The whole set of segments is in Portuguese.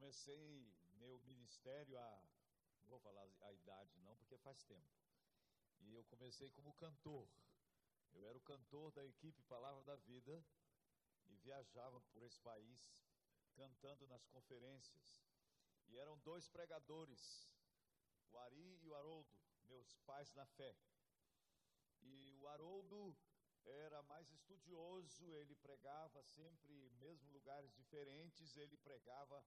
comecei meu ministério a. Não vou falar a idade, não, porque faz tempo. E eu comecei como cantor. Eu era o cantor da equipe Palavra da Vida e viajava por esse país cantando nas conferências. E eram dois pregadores, o Ari e o Haroldo, meus pais na fé. E o Haroldo era mais estudioso, ele pregava sempre, mesmo lugares diferentes, ele pregava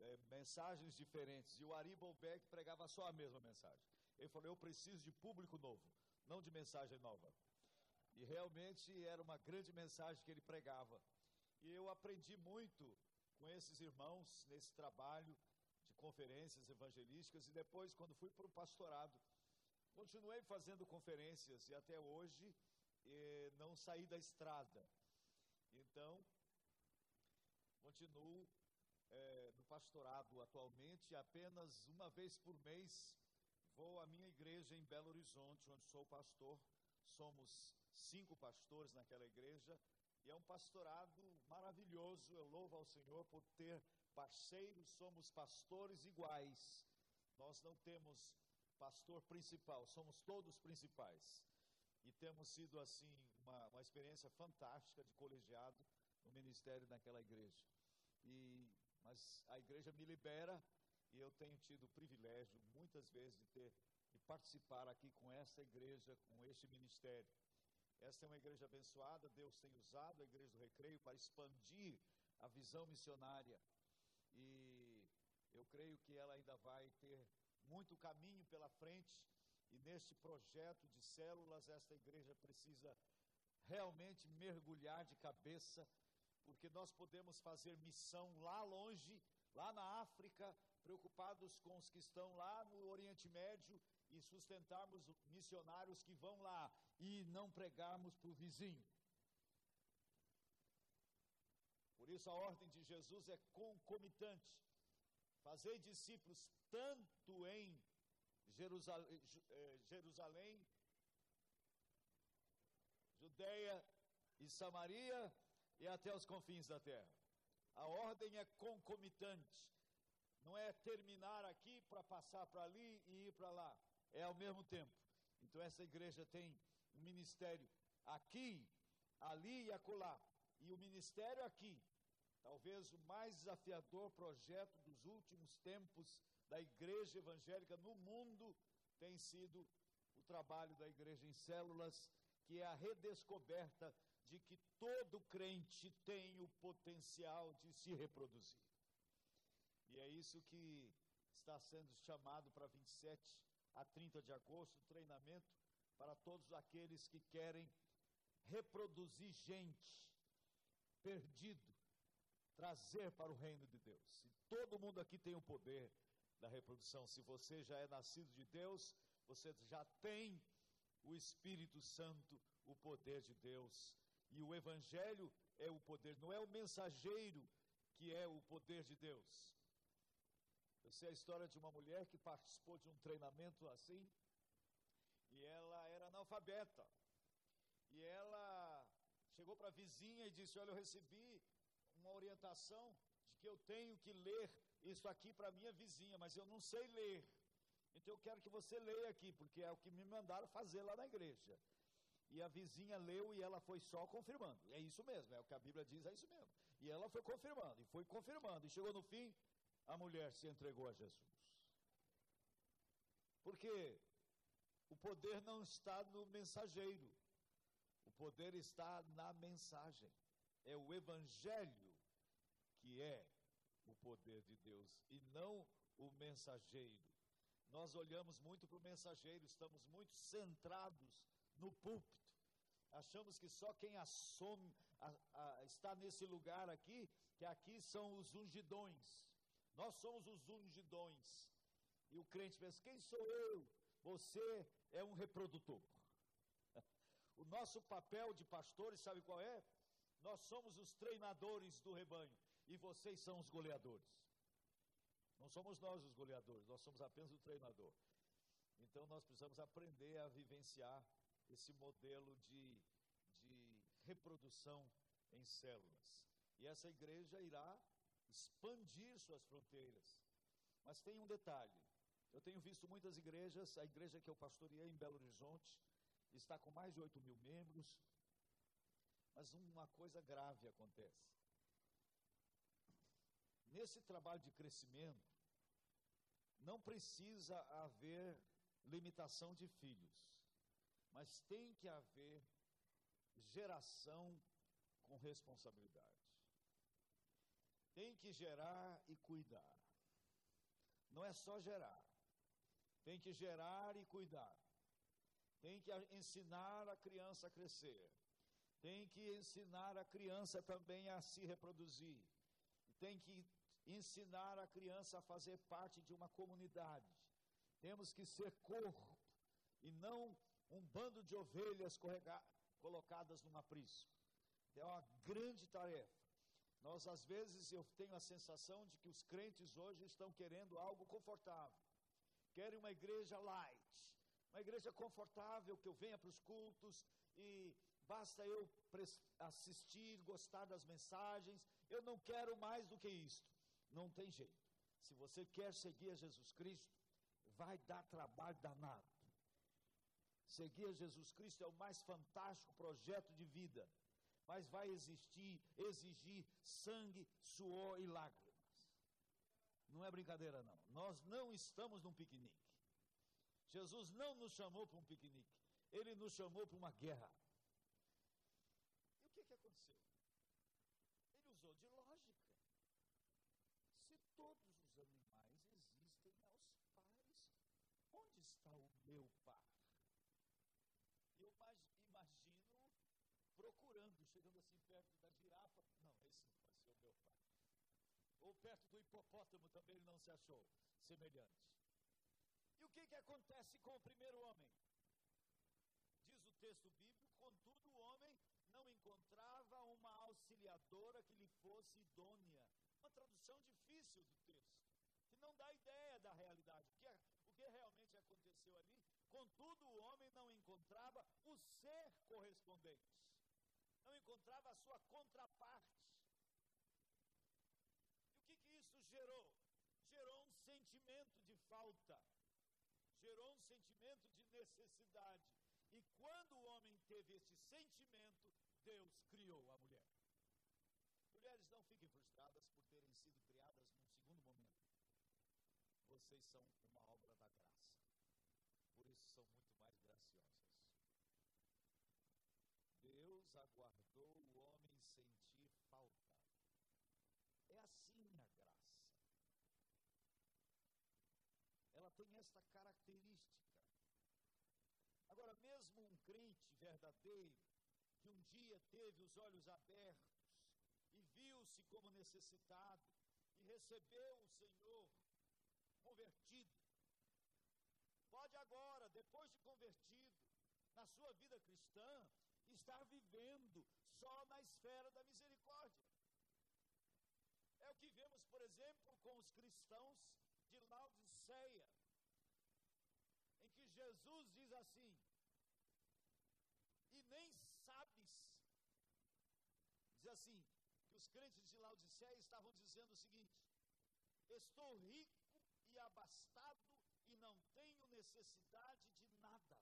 é, mensagens diferentes. E o Ari Bolbeck pregava só a mesma mensagem. Ele falou: Eu preciso de público novo, não de mensagem nova. E realmente era uma grande mensagem que ele pregava. E eu aprendi muito com esses irmãos nesse trabalho de conferências evangelísticas. E depois, quando fui para o pastorado, continuei fazendo conferências e até hoje eh, não saí da estrada. Então, continuo eh, no pastorado atualmente, apenas uma vez por mês vou à minha igreja em Belo Horizonte, onde sou pastor. Somos cinco pastores naquela igreja e é um pastorado maravilhoso. Eu louvo ao Senhor por ter parceiros, somos pastores iguais. Nós não temos pastor principal, somos todos principais. E temos sido, assim, uma, uma experiência fantástica de colegiado no ministério naquela igreja. E, mas a igreja me libera e eu tenho tido o privilégio, muitas vezes, de ter de participar aqui com essa igreja, com este ministério. Esta é uma igreja abençoada, Deus tem usado a igreja do recreio para expandir a visão missionária. E eu creio que ela ainda vai ter muito caminho pela frente. E neste projeto de células, esta igreja precisa realmente mergulhar de cabeça, porque nós podemos fazer missão lá longe, lá na África, preocupados com os que estão lá no Oriente Médio e sustentarmos missionários que vão lá e não pregarmos para o vizinho. Por isso a ordem de Jesus é concomitante. Fazer discípulos tanto em Jerusalém, eh, Jerusalém, Judeia e Samaria e até os confins da terra. A ordem é concomitante. Não é terminar aqui para passar para ali e ir para lá. É ao mesmo tempo. Então essa igreja tem um ministério aqui, ali e acolá. E o ministério aqui, talvez o mais desafiador projeto dos últimos tempos da igreja evangélica no mundo, tem sido o trabalho da igreja em células, que é a redescoberta de que todo crente tem o potencial de se reproduzir. E é isso que está sendo chamado para 27 a 30 de agosto, treinamento para todos aqueles que querem reproduzir gente perdido, trazer para o reino de Deus. E todo mundo aqui tem o poder da reprodução. Se você já é nascido de Deus, você já tem o Espírito Santo, o poder de Deus. E o Evangelho é o poder, não é o mensageiro que é o poder de Deus. Eu sei a história de uma mulher que participou de um treinamento assim, e ela era analfabeta. E ela chegou para a vizinha e disse: Olha, eu recebi uma orientação de que eu tenho que ler isso aqui para minha vizinha, mas eu não sei ler. Então eu quero que você leia aqui, porque é o que me mandaram fazer lá na igreja. E a vizinha leu e ela foi só confirmando. É isso mesmo, é o que a Bíblia diz, é isso mesmo. E ela foi confirmando, e foi confirmando. E chegou no fim, a mulher se entregou a Jesus. Porque o poder não está no mensageiro, o poder está na mensagem. É o Evangelho que é o poder de Deus e não o mensageiro. Nós olhamos muito para o mensageiro, estamos muito centrados no púlpito. Achamos que só quem assome, a, a, está nesse lugar aqui, que aqui são os ungidões. Nós somos os ungidões. E o crente pensa: quem sou eu? Você é um reprodutor. O nosso papel de pastores, sabe qual é? Nós somos os treinadores do rebanho e vocês são os goleadores. Não somos nós os goleadores, nós somos apenas o treinador. Então nós precisamos aprender a vivenciar esse modelo de, de reprodução em células. E essa igreja irá expandir suas fronteiras. Mas tem um detalhe: eu tenho visto muitas igrejas, a igreja que eu pastoreei em Belo Horizonte está com mais de 8 mil membros, mas uma coisa grave acontece. Nesse trabalho de crescimento, não precisa haver limitação de filhos, mas tem que haver geração com responsabilidade. Tem que gerar e cuidar. Não é só gerar, tem que gerar e cuidar. Tem que ensinar a criança a crescer. Tem que ensinar a criança também a se reproduzir. Tem que ensinar a criança a fazer parte de uma comunidade. Temos que ser corpo e não um bando de ovelhas colocadas num aprisco. É uma grande tarefa. Nós, às vezes, eu tenho a sensação de que os crentes hoje estão querendo algo confortável. Querem uma igreja light, uma igreja confortável, que eu venha para os cultos e basta eu assistir, gostar das mensagens. Eu não quero mais do que isto. Não tem jeito. Se você quer seguir a Jesus Cristo, vai dar trabalho danado. Seguir Jesus Cristo é o mais fantástico projeto de vida, mas vai existir, exigir sangue, suor e lágrimas. Não é brincadeira, não. Nós não estamos num piquenique. Jesus não nos chamou para um piquenique, ele nos chamou para uma guerra. E o que, que aconteceu? Ele usou de lógica. Se todos os animais existem aos pares, onde está o meu par? Eu imagino procurando, chegando assim perto da girafa. Não, esse não vai ser o meu par. Ou perto do hipopótamo também ele não se achou semelhante. E o que, que acontece com o primeiro homem? Diz o texto bíblico: contudo, o homem não encontrava uma auxiliadora que lhe fosse idônea. Uma tradução difícil do texto, que não dá ideia da realidade. O que, é, o que realmente aconteceu ali? Contudo, o homem não encontrava o ser correspondente, não encontrava a sua contraparte. E o que, que isso gerou? Gerou um sentimento de falta gerou um sentimento de E quando o homem teve esse sentimento, Deus criou a mulher. Mulheres, não fiquem frustradas por terem sido criadas num segundo momento. Vocês são uma obra da graça. Por isso são muito mais graciosas. Deus aguardou o homem sentir falta. É assim a graça. Ela tem esta característica. Agora, mesmo um crente verdadeiro, que um dia teve os olhos abertos e viu-se como necessitado e recebeu o Senhor convertido, pode agora, depois de convertido, na sua vida cristã, estar vivendo só na esfera da misericórdia. É o que vemos, por exemplo, com os cristãos de Laodiceia, em que Jesus diz assim: e nem sabes, diz assim, que os crentes de Laodiceia estavam dizendo o seguinte: estou rico e abastado e não tenho necessidade de nada.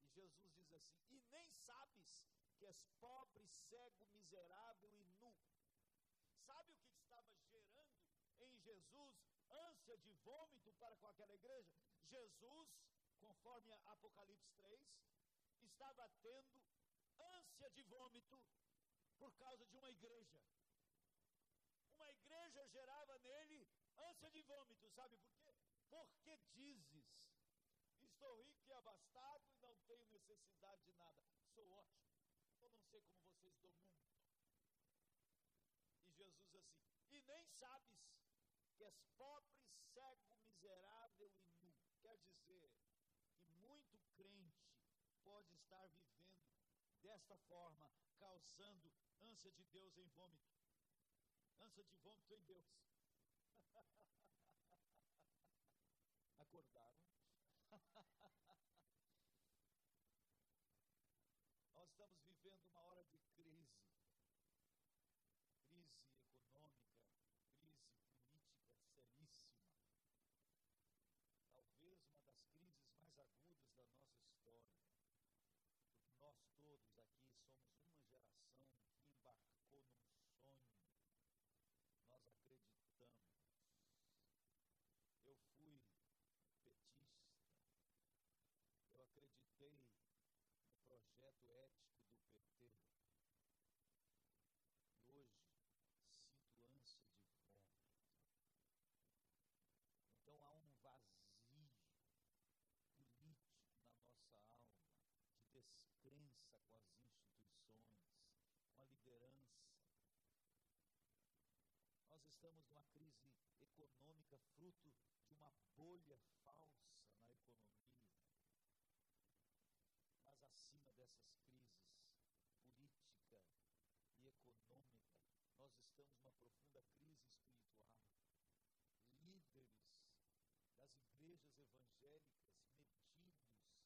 E Jesus diz assim: e nem sabes que és pobre, cego, miserável e nu. Sabe o que estava gerando em Jesus ânsia de vômito para com aquela igreja? Jesus, conforme Apocalipse 3, estava tendo ânsia de vômito por causa de uma igreja. Uma igreja gerava nele ânsia de vômito, sabe por quê? Porque dizes: Estou rico e abastado e não tenho necessidade de nada. Sou ótimo. Eu não sei como vocês do mundo. E Jesus assim: E nem sabes que és pobre, cego, miserável e nu. Quer dizer que muito crente pode estar vivendo desta forma, causando ânsia de Deus em vômito. Ânsia de vômito em Deus. Acordaram? Nós estamos vivendo uma hora de crise. Crise econômica votei no projeto ético do PT. E hoje sinto ânsia de volta. Então há um vazio político na nossa alma, de descrença com as instituições, com a liderança. Nós estamos numa crise econômica fruto de uma bolha falsa na economia. Mas acima dessas crises política e econômica, nós estamos numa profunda crise espiritual. Líderes das igrejas evangélicas metidos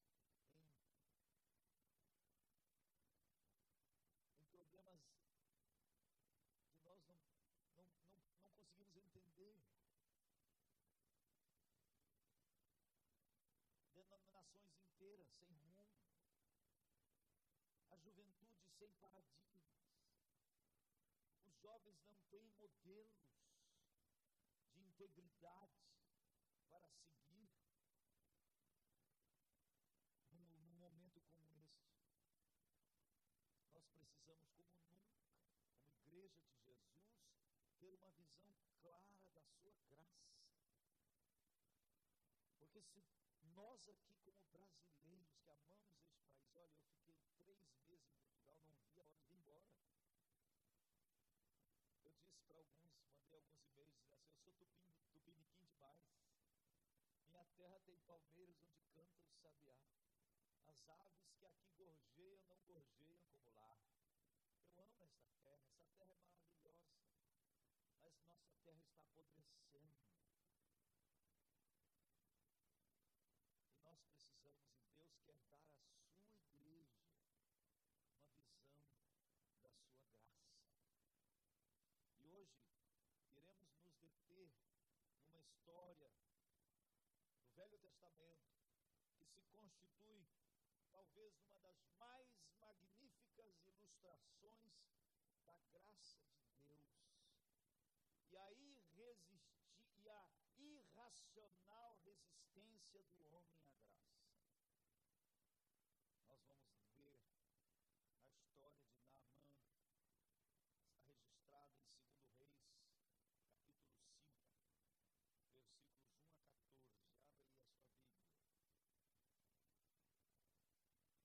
em, em problemas que nós não, não, não, não conseguimos entender. Denominações inteiras sem rumo. A juventude sem paradigmas. Jovens não têm modelos de integridade para seguir num, num momento como este. Nós precisamos, como nunca, como igreja de Jesus, ter uma visão clara da sua graça. Porque se nós aqui, como brasileiros que amamos este país, olha, eu fiquei três meses em Portugal, não vi a hora de ir embora. Eu disse para alguns, mandei alguns e-mails dizendo assim, eu sou tupin, tupiniquim demais. Minha terra tem palmeiras onde canta o sabiá. As aves que aqui gorjeiam não gorjeiam como lá. Eu amo esta terra, essa terra é maravilhosa. Mas nossa terra está apodrecendo. E nós precisamos, e Deus quer dar à sua igreja uma visão da sua graça. E hoje iremos nos deter numa história do Velho Testamento que se constitui talvez uma das mais magníficas ilustrações da graça de Deus. E a, irresisti, e a irracional resistência do homem à graça. Nós vamos ver a história de Naamã, está registrada em 2 Reis, capítulo 5, versículos 1 a 14. Abre aí a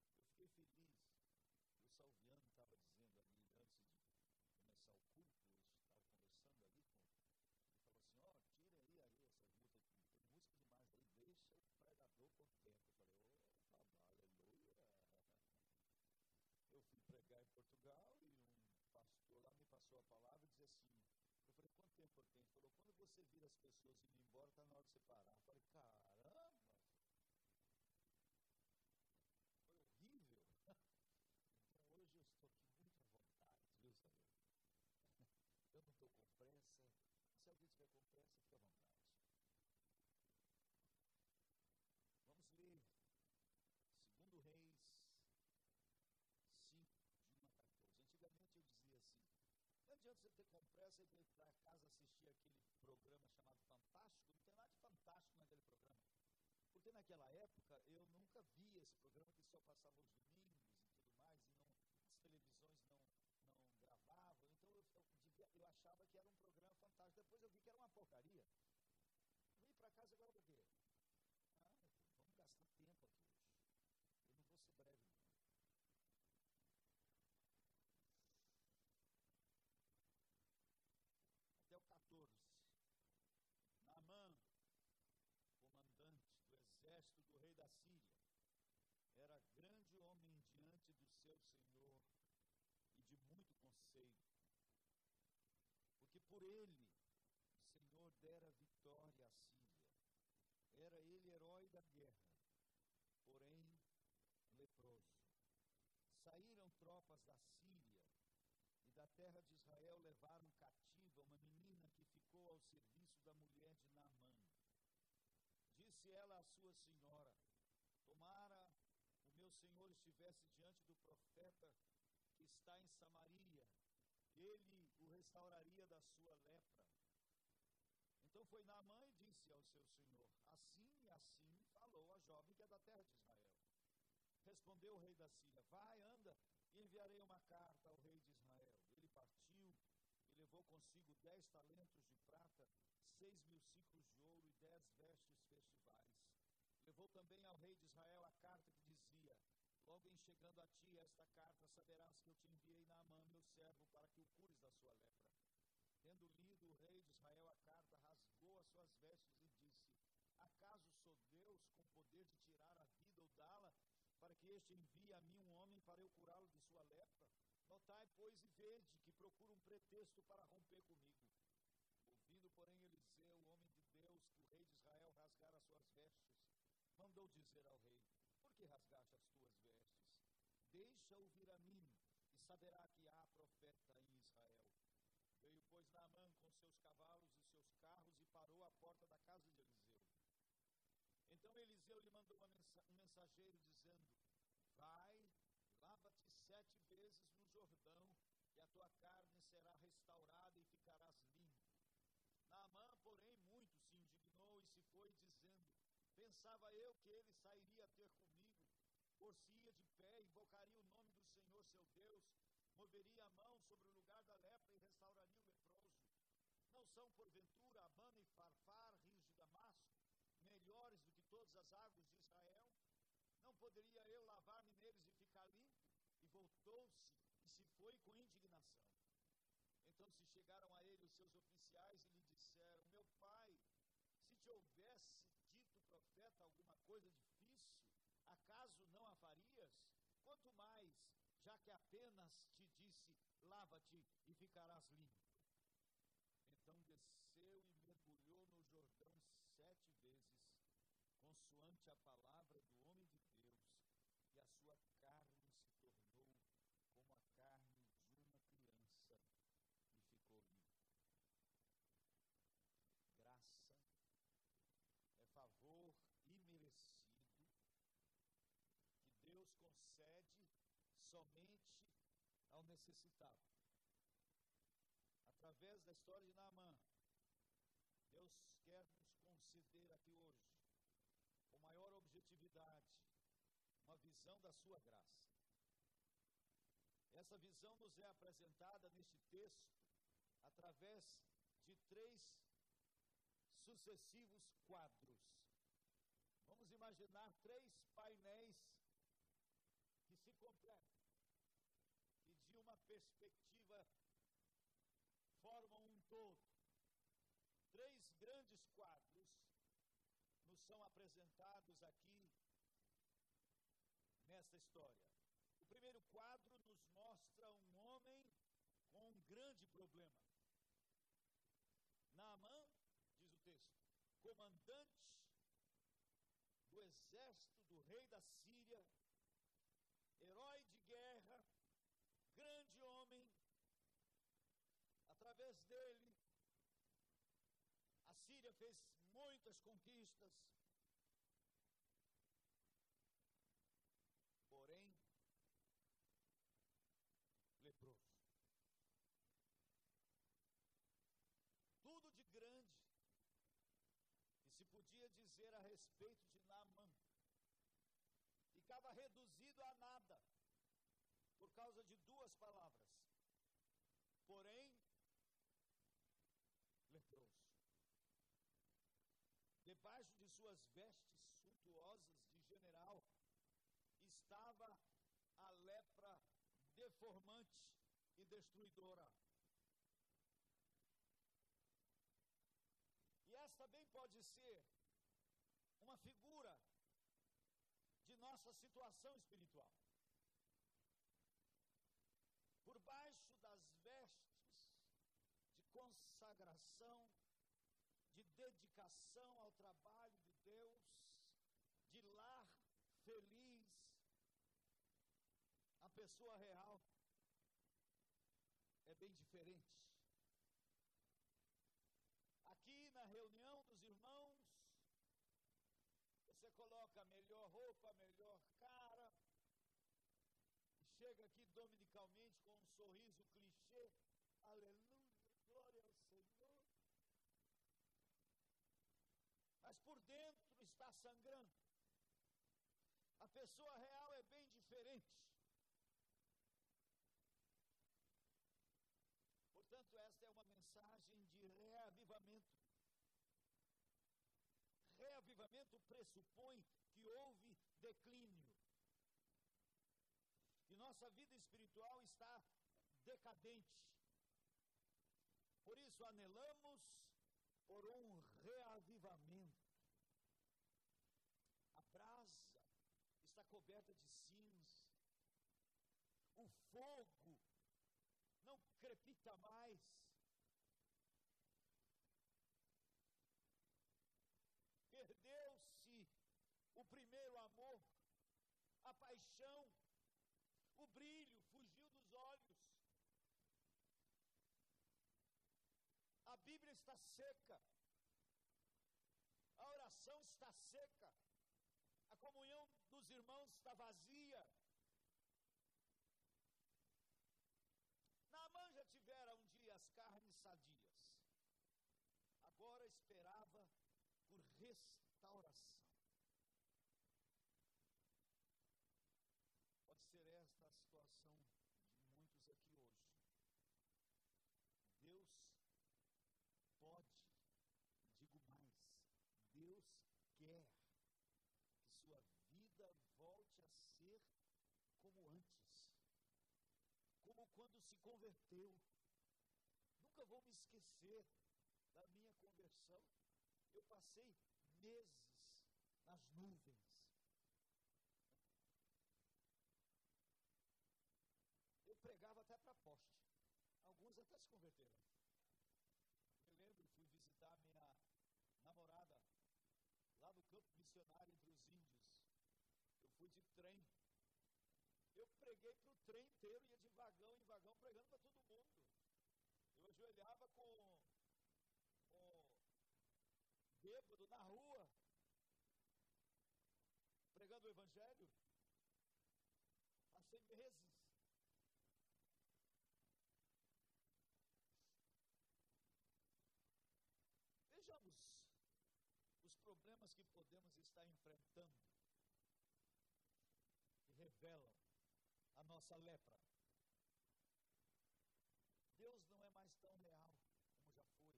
sua Bíblia. Eu fiquei feliz. O Salviano estava dizendo ali, antes de começar o culto, eu estava conversando ali com ele, falou assim, ó, oh, tira aí, aí essas músicas, tem música demais aí, deixa o pregador contente. Eu falei, ô, oh, aleluia. Eu fui pregar em Portugal e um pastor lá me passou a palavra e disse assim, eu Ele falou, quando você vira as pessoas indo embora, está na hora de parar. Eu falei, caramba! Foi horrível. Então hoje eu estou aqui muito à vontade, viu, Samuel? Eu não estou com pressa. Se alguém tiver com pressa, fica à vontade. Vamos ler segundo Reis 5, de 1 a 14. Antigamente eu dizia assim, não adianta você e ir para casa assistir aquele programa chamado Fantástico, não tem nada de fantástico naquele programa. Porque naquela época eu nunca via esse programa que só passava os domingos e tudo mais, e não, as televisões não, não gravavam, então eu, eu, eu achava que era um programa fantástico. Depois eu vi que era uma porcaria. Vim para casa agora por quê? Ah, vamos gastar tempo aqui hoje. Eu não vou ser breve, não. Até o 14. Naamã, comandante do exército do rei da Síria, era grande homem diante do seu senhor e de muito conceito, porque por ele o Senhor dera vitória à Síria. Era ele herói da guerra, porém leproso. Saíram tropas da Síria e da terra de Israel levaram cativa uma menina que ficou ao serviço da mulher de Naamã. Disse ela à sua senhora: Tomara o meu senhor estivesse diante do profeta que está em Samaria, ele o restauraria da sua lepra. Então foi Naamã e disse ao seu senhor: Assim e assim falou a jovem que é da terra de Israel. Respondeu o rei da Síria: Vai, anda, e enviarei uma carta ao rei de Israel. Ele partiu e levou consigo dez talentos de prata, seis mil ciclos de ouro e dez vestes festivais. Levou também ao rei de Israel a carta que dizia: Logo em chegando a ti esta carta, saberás que eu te enviei Naamã, meu servo, para que o cures da sua lepra. Tendo lido o rei de Israel a carta, rasgou as suas vestes e disse: Acaso sou Deus com poder de tirar a vida ou dá-la, este envie a mim um homem para eu curá-lo de sua lepra? Notai, pois, e vede que procura um pretexto para romper comigo. Ouvindo, porém, Eliseu, o homem de Deus, que o rei de Israel rasgara as suas vestes, mandou dizer ao rei: Por que rasgaste as tuas vestes? Deixa-o vir a mim, e saberá que há profeta em Israel. Veio, pois, Naamã com seus cavalos e seus carros e parou à porta da casa de Eliseu. Então Eliseu lhe mandou mensa um mensageiro dizendo: Vai, lava-te sete vezes no Jordão, e a tua carne será restaurada e ficarás limpo. Naamã, porém, muito se indignou e se foi, dizendo: Pensava eu que ele sairia a ter comigo, por-se-ia de pé, invocaria o nome do Senhor seu Deus, moveria a mão sobre o lugar da lepra e restauraria o leproso. Não são, porventura, Abana e Farfar, rios de Damasco, melhores do que todas as águas de poderia eu lavar-me neles e ficar limpo? E voltou-se e se foi com indignação. Então se chegaram a ele os seus oficiais e lhe disseram: Meu pai, se te houvesse dito profeta alguma coisa difícil, acaso não a farias? Quanto mais, já que apenas te disse: Lava-te e ficarás limpo. Então desceu e mergulhou no Jordão sete vezes, consoante a palavra do homem de Deus, e a sua carne se tornou como a carne de uma criança e ficou limpa. Graça é favor imerecido que Deus concede somente ao necessitado. Através da história de Naamã, Deus quer nos conceder aqui hoje, com maior objetividade, uma visão da sua graça. Essa visão nos é apresentada neste texto através de três sucessivos quadros. Vamos imaginar três painéis que se completam e de uma perspectiva formam um todo. Três grandes quadros nos são apresentados aqui nesta história. O primeiro quadro nos mostra um homem com um grande problema. Naamã, diz o texto, comandante do exército do rei da Síria, herói de guerra, grande homem, através dele, a Síria fez muitas conquistas. Porém, leproso. Tudo de grande que se podia dizer a respeito de Naamã ficava reduzido a nada por causa de duas palavras. Porém, leproso. Debaixo de suas vestes suntuosas de general estava a lepra deformante e destruidora. E esta também pode ser uma figura de nossa situação espiritual. Por baixo das vestes de consagração, de dedicação ao trabalho de Deus, de lar feliz, a pessoa real é bem diferente. Aqui na reunião dos irmãos, você coloca a melhor roupa, a melhor cara, chega aqui dominicalmente com um sorriso clichê, aleluia, glória ao Senhor. Mas por dentro está sangrando. A pessoa real é bem diferente. Portanto, esta é uma mensagem de reavivamento. Reavivamento pressupõe que houve declínio. E nossa vida espiritual está decadente. Por isso anelamos por um reavivamento. A brasa está coberta de cinza. O fogo não crepita mais. Perdeu-se o primeiro amor, a paixão, o brilho fugiu dos olhos. A Bíblia está seca. A oração está seca. Comunhão dos irmãos está vazia. Naamã já tivera um dia as carnes sadias. Agora esperava por restauração. Pode ser esta a situação de muitos aqui hoje. Deus pode, digo mais, Deus quer que sua vida volte a ser como antes, como quando se converteu. Nunca vou me esquecer da minha conversão. Eu passei meses nas nuvens. Eu pregava até para poste. Alguns até se converteram. Eu lembro, fui visitar minha namorada lá no campo missionário entre os índios. Eu fui de trem. Eu preguei para o trem inteiro, ia de vagão em vagão, pregando para todo mundo. Eu ajoelhava com, com bêbado na rua, pregando o evangelho. Passei meses. Vejamos os problemas que podemos estar enfrentando que revelam nossa lepra. Deus não é mais tão real como já foi.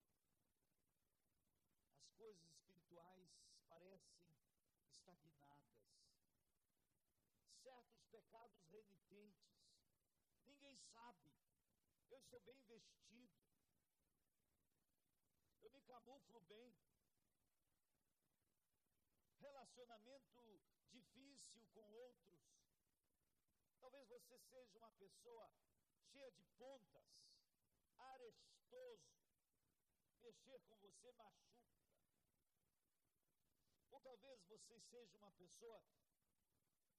As coisas espirituais parecem estagnadas. Certos pecados renitentes. Ninguém sabe. Eu estou bem vestido. Eu me camuflo bem. Relacionamento difícil com outros. Talvez você seja uma pessoa cheia de pontas, arestoso. Mexer com você machuca. Ou talvez você seja uma pessoa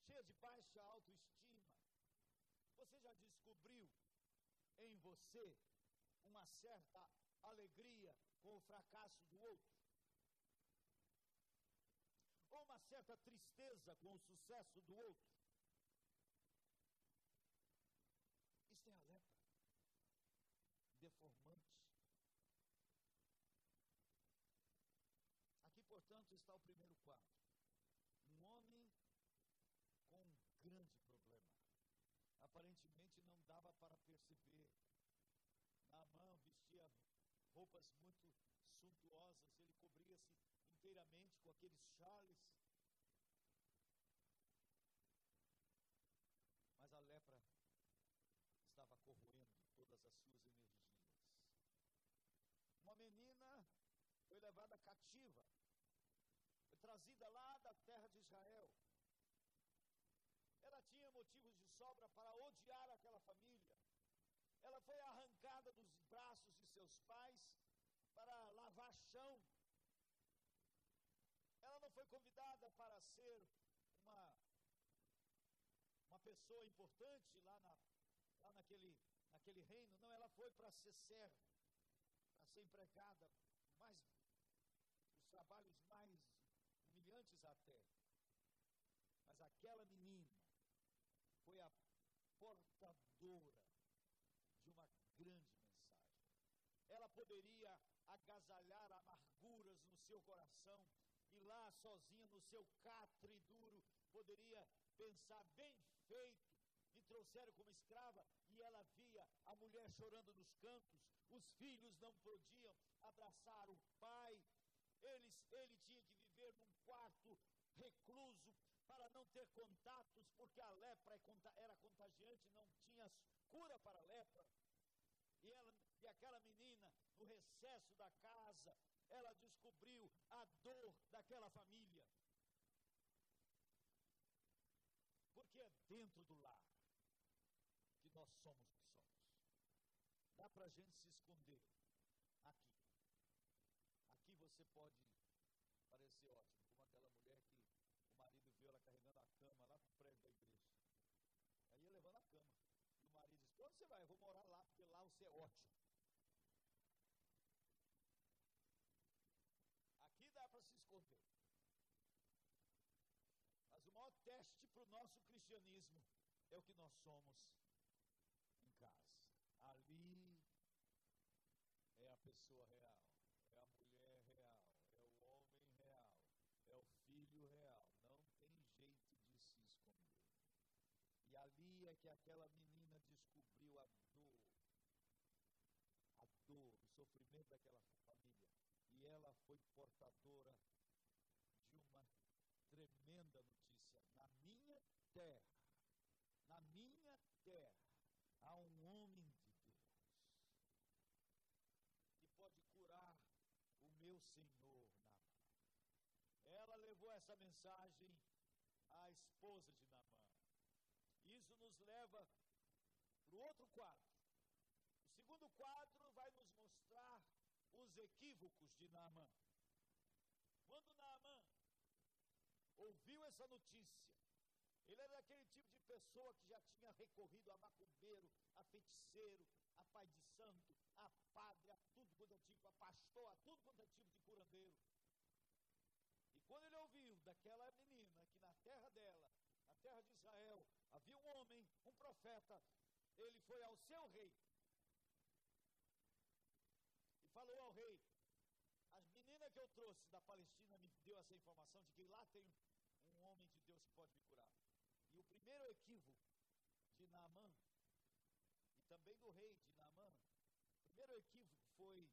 cheia de baixa autoestima. Você já descobriu em você uma certa alegria com o fracasso do outro? Ou uma certa tristeza com o sucesso do outro? Isso é a lepra. Deformante. Aqui, portanto, está o primeiro quadro. Um homem com um grande problema. Aparentemente não dava para perceber. Naamã vestia roupas muito suntuosas, ele cobria-se inteiramente com aqueles chales. Mas a lepra estava corroendo todas as suas energias. Uma menina foi levada cativa, trazida lá da terra de Israel. Ela tinha motivos de sobra para odiar aquela família. Ela foi arrancada dos braços de seus pais para lavar chão. Ela não foi convidada para ser uma, uma pessoa importante lá, na, lá naquele, naquele reino. Não, ela foi para ser serva, para ser empregada, mais, os trabalhos humilhantes até. Mas aquela menina foi a portadora de uma grande mensagem. Ela poderia agasalhar amarguras no seu coração e lá sozinha no seu catre duro poderia pensar bem feito, me trouxeram como escrava e ela via a mulher chorando nos cantos, os filhos não podiam abraçar o pai, eles, ele tinha que viver num quarto recluso para não ter contatos, porque a lepra é era contagiante, não tinha cura para a lepra. E, ela, e aquela menina, no recesso da casa, ela descobriu a dor daquela família. Porque é dentro do lar que nós somos o que somos. Dá para a gente se esconder aqui. Aqui você pode parecer ótimo, como aquela mulher que o marido viu ela carregando a cama lá para o prédio da igreja. Aí ia levando a cama. E o marido disse: Onde você vai? Eu vou morar lá, porque lá você é ótimo. Aqui dá para se esconder. Mas o maior teste para o nosso cristianismo é o que nós somos em casa. Ali é a pessoa real, é a mulher real, é o homem real, é o filho real. Não tem jeito de se esconder. E ali é que aquela menina descobriu a dor, a dor, o sofrimento daquela família. E ela foi portadora de uma tremenda notícia. Na minha terra, na minha terra, há um homem de Deus que pode curar o meu Senhor. Ela levou essa mensagem à esposa de Namã. Nos leva para o outro quadro. O segundo quadro vai nos mostrar os equívocos de Naamã. Quando Naamã ouviu essa notícia, ele era daquele tipo de pessoa que já tinha recorrido a macumbeiro, a feiticeiro, a pai de santo, a padre, a tudo quanto é tipo, a pastor, a tudo quanto é tipo de curandeiro. E quando ele ouviu daquela menina que na terra dela, na terra de Israel, havia um homem, um profeta, ele foi ao seu rei e falou ao rei: As meninas que eu trouxe da Palestina me deu essa informação de que lá tem um homem de Deus que pode me curar. E o primeiro equívoco de Naamã, e também do rei de Naamã, o primeiro equívoco foi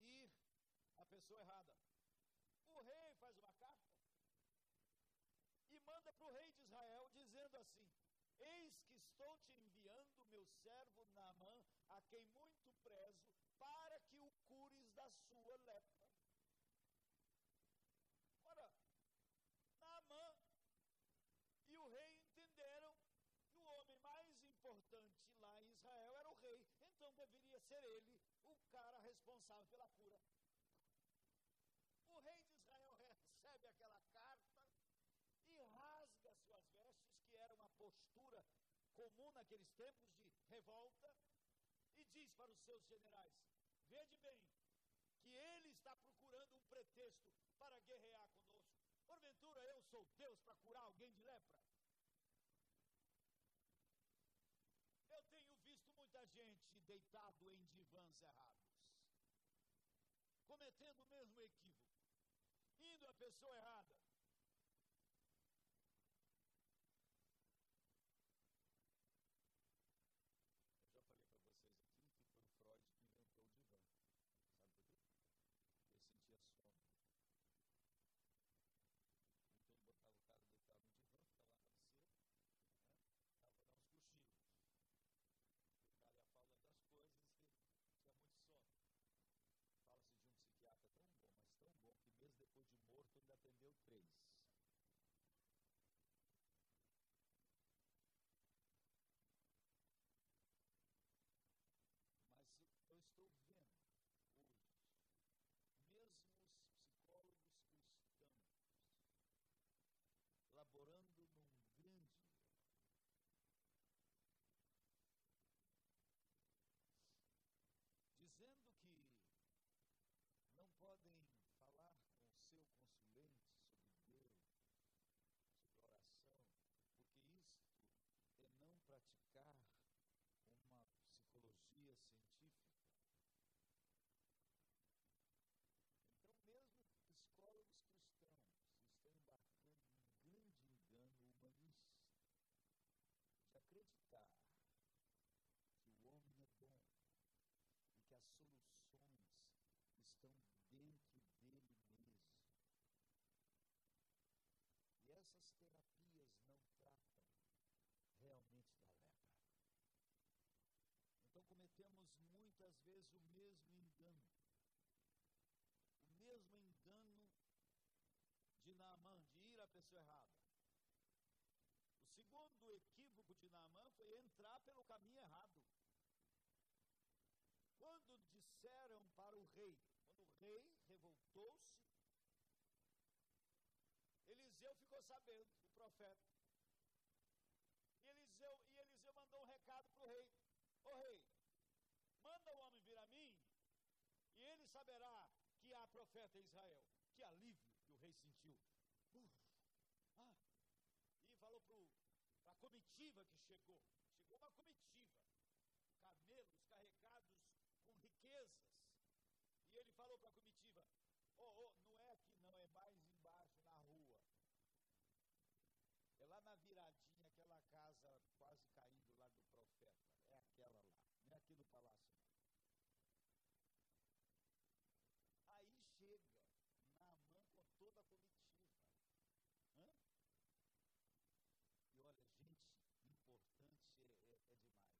ir à pessoa errada. O rei faz uma carta e manda para o rei de Israel dizendo assim: Eis que estou te enviando meu servo Naamã, a quem muito prezo, para que o cures da sua lepra. Ora, Naamã e o rei entenderam que o homem mais importante lá em Israel era o rei, então deveria ser ele o cara responsável pela cura. O rei de Israel recebe aquela carta e rasga suas vestes, que era uma postura comum naqueles tempos de revolta, e diz para os seus generais: Vede bem, que ele está procurando um pretexto para guerrear conosco. Porventura eu sou Deus para curar alguém de lepra? Eu tenho visto muita gente deitado em divãs errados, cometendo o mesmo equívoco, indo à pessoa errada. O mesmo engano. O mesmo engano de Naamã, de ir à pessoa errada. O segundo equívoco de Naamã foi entrar pelo caminho errado. Quando disseram para o rei, quando o rei revoltou-se, Eliseu ficou sabendo, o profeta. E Eliseu, e Eliseu mandou um recado para o rei: Ô rei, manda o homem vir a mim, e ele saberá que há profeta em Israel. Que alívio que o rei sentiu. Ah, e falou para a comitiva que chegou. Chegou uma comitiva, camelos carregados com riquezas. E ele falou para a comitiva: oh, oh, não é aqui, não, é mais embaixo na rua. É lá na viradinha, aquela casa quase caindo lá do profeta. É aquela lá, não é aqui no palácio. Aí chega Naamã com toda a comitiva. Hã? E olha, gente, importante é,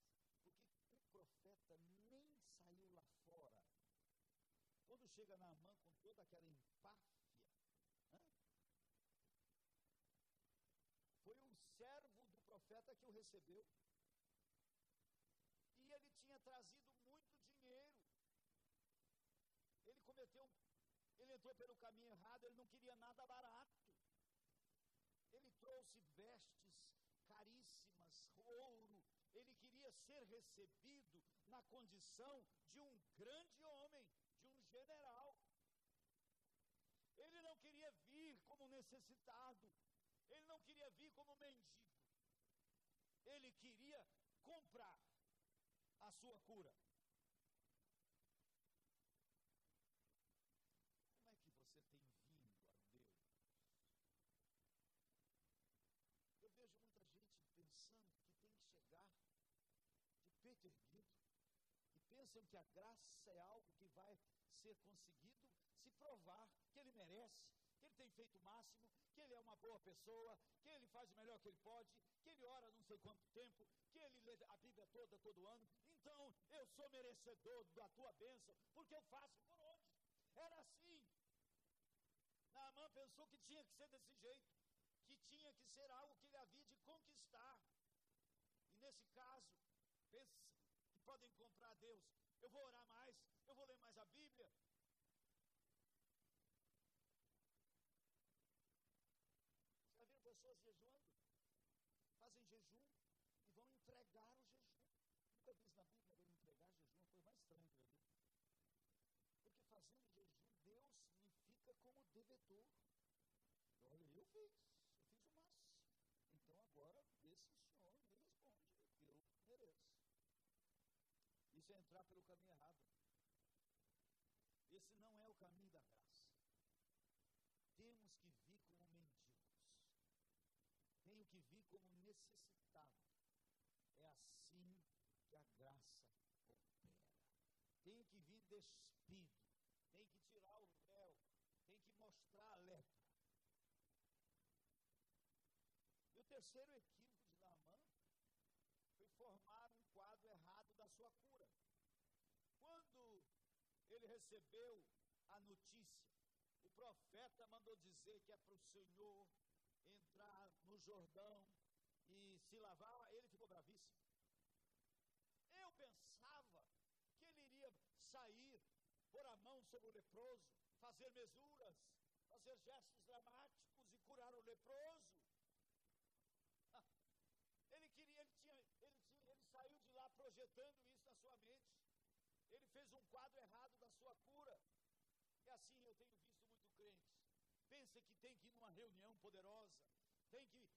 é, é demais. Porque o profeta nem saiu lá fora. Quando chega Naamã com toda aquela empáfia, hã? foi um servo do profeta que o recebeu. E ele tinha trazido muito dinheiro. Ele cometeu, ele entrou pelo caminho errado, ele não queria nada barato. Ele trouxe vestes. Ele queria ser recebido na condição de um grande homem, de um general. Ele não queria vir como necessitado. Ele não queria vir como mendigo. Ele queria comprar a sua cura. Como é que você tem vindo a Deus? Eu vejo muita gente pensando que tem que chegar de peito erguido e pensam que a graça é algo que vai ser conseguido se provar que ele merece, que ele tem feito o máximo, que ele é uma boa pessoa, que ele faz o melhor que ele pode, que ele ora não sei quanto tempo, que ele lê a Bíblia toda todo ano. Então eu sou merecedor da tua bênção, porque eu faço por onde? Era assim. Naamã pensou que tinha que ser desse jeito, que tinha que ser algo que ele havia de conquistar. E nesse caso, podem comprar Deus. Eu vou orar mais, eu vou ler mais a Bíblia, Já viram pessoas jejuando? Fazem jejum e vão entregar o jejum. Nunca isso na Bíblia, vão entregar jejum, é a coisa mais estranha que eu. Porque fazendo jejum, Deus me fica como devedor. Olha, eu fiz, eu fiz o máximo. Então agora, esse senhor me responde, eu mereço. É entrar pelo caminho errado. Esse não é o caminho da graça. Temos que vir como mendigos. Tenho que vir como necessitado. É assim que a graça opera. Tenho que vir despido. Tem que tirar o véu. Tem que mostrar a lepra. E o terceiro equívoco de Naamã foi formar um quadro errado da sua cura. Quando ele recebeu a notícia, o profeta mandou dizer que é para o Senhor entrar no Jordão e se lavar, ele ficou bravíssimo. Eu pensava que ele iria sair, pôr a mão sobre o leproso, fazer mesuras, fazer gestos dramáticos e curar o leproso. Ele queria, ele tinha, ele tinha, ele saiu de lá projetando isso na sua mente. Ele fez um quadro errado da sua cura. É assim eu tenho visto muito crente. Pensa que tem que ir numa reunião poderosa, tem que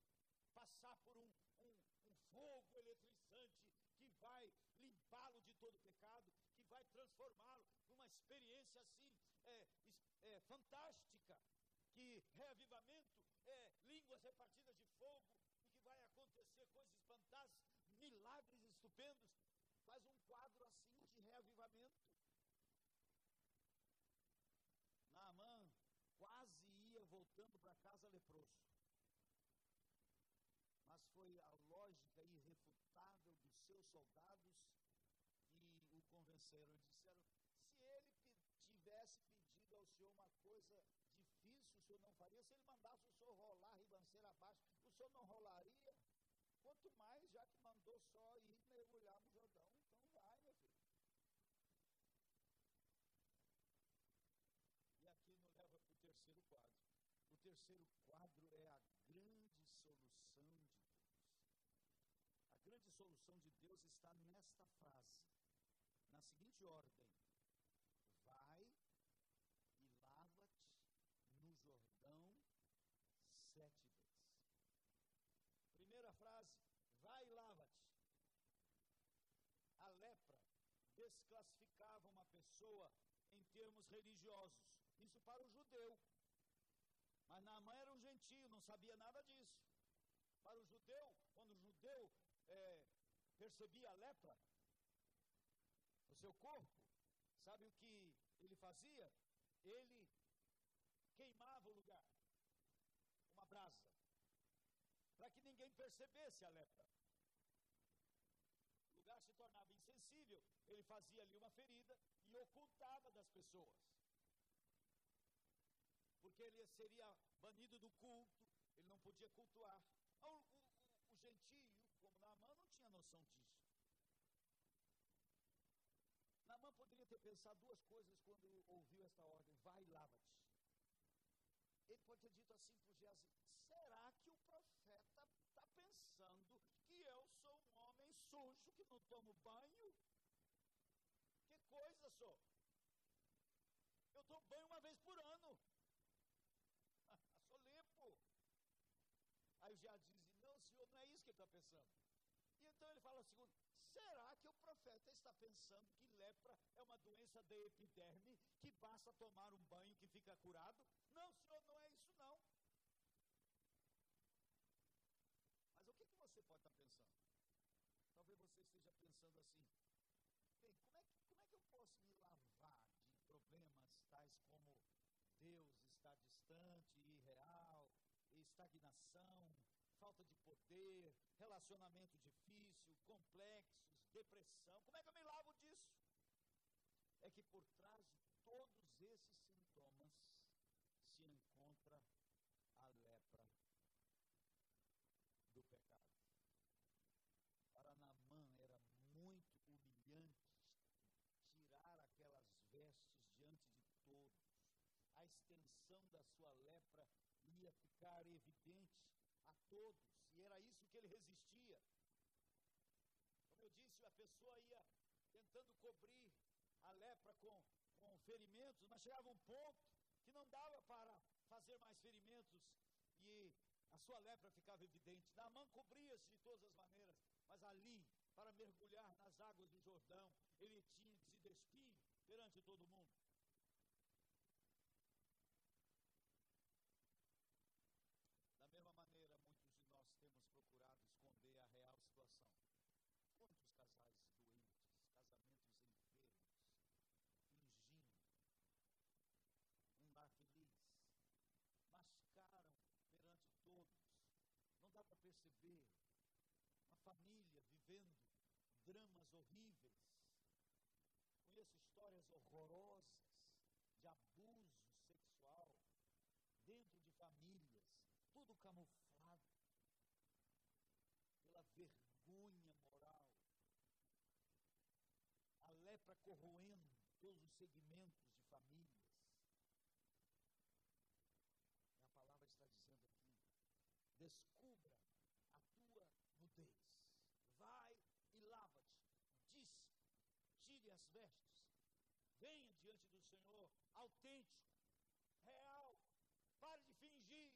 passar por um, um, um fogo eletrizante que vai limpá-lo de todo pecado, que vai transformá-lo numa experiência assim é, é, fantástica, que reavivamento é línguas repartidas de fogo e que vai acontecer coisas fantásticas, milagres estupendos. Quadro assim de reavivamento. Naamã quase ia voltando para casa leproso. Mas foi a lógica irrefutável dos seus soldados que o convenceram. Disseram: se ele tivesse pedido ao senhor uma coisa difícil, o senhor não faria. Se ele mandasse o senhor rolar ribanceira abaixo, o senhor não rolaria. Quanto mais, já que mandou só ir mergulhar no Jordão. Então vai, meu filho. E aqui nos leva para o terceiro quadro. O terceiro quadro é a grande solução de Deus. A grande solução de Deus está nesta frase, na seguinte ordem: Vai e lava-te no Jordão sete vezes. Primeira frase: Vai e lava-te. A lepra desclassificava uma pessoa em termos religiosos. Isso para o judeu. Mas Naamã era um gentio, não sabia nada disso. Para o judeu, quando o judeu é, percebia a lepra no seu corpo, sabe o que ele fazia? Ele queimava o lugar, uma brasa, para que ninguém percebesse a lepra. O lugar se tornava insensível, ele fazia ali uma ferida e ocultava das pessoas porque ele seria banido do culto, ele não podia cultuar. O, o, o, o gentio, como Naamã, não tinha noção disso. Naamã poderia ter pensado duas coisas quando ouviu esta ordem: vai e lava-te. Ele pode ter dito assim para o Geazi: será que o profeta está pensando que eu sou um homem sujo que não tomo banho? Que coisa sou? Eu tomo banho uma vez por ano. Aí já dizem, não, senhor, não é isso que ele está pensando. E então ele fala assim: será que o profeta está pensando que lepra é uma doença de epiderme que basta tomar um banho que fica curado? Não, senhor, não é isso não. Mas o que, que você pode estar pensando? Talvez você esteja pensando assim: bem, como é, que, como é que eu posso me lavar de problemas tais como Deus está distante irreal, estagnação, falta de poder, relacionamento difícil, complexos, depressão. Como é que eu me lavo disso? É que por trás de todos esses sintomas se encontra a lepra do pecado. Para Namã era muito humilhante tirar aquelas vestes diante de todos. A extensão da sua lepra ia ficar evidente todos, e era isso que ele resistia. Como eu disse, a pessoa ia tentando cobrir a lepra com, com ferimentos, mas chegava um ponto que não dava para fazer mais ferimentos e a sua lepra ficava evidente. Naamã cobria-se de todas as maneiras, mas ali, para mergulhar nas águas do Jordão, ele tinha que se despir perante todo mundo. Uma família vivendo dramas horríveis. Conheço histórias horrorosas de abuso sexual dentro de famílias, tudo camuflado pela vergonha moral. A lepra corroendo todos os segmentos de famílias. E a palavra está dizendo aqui: descubra Vai e lava-te. Diz, tire as vestes. Venha diante do Senhor, autêntico, real. Pare de fingir.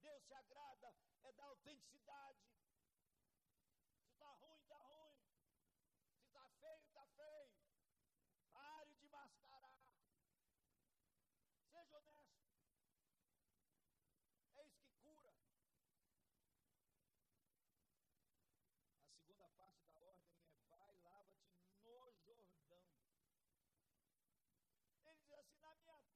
Deus se agrada é da autenticidade. Se está ruim, está ruim. Se está feio, está feio. Pare de mascarar. Seja honesto. assim: na minha terra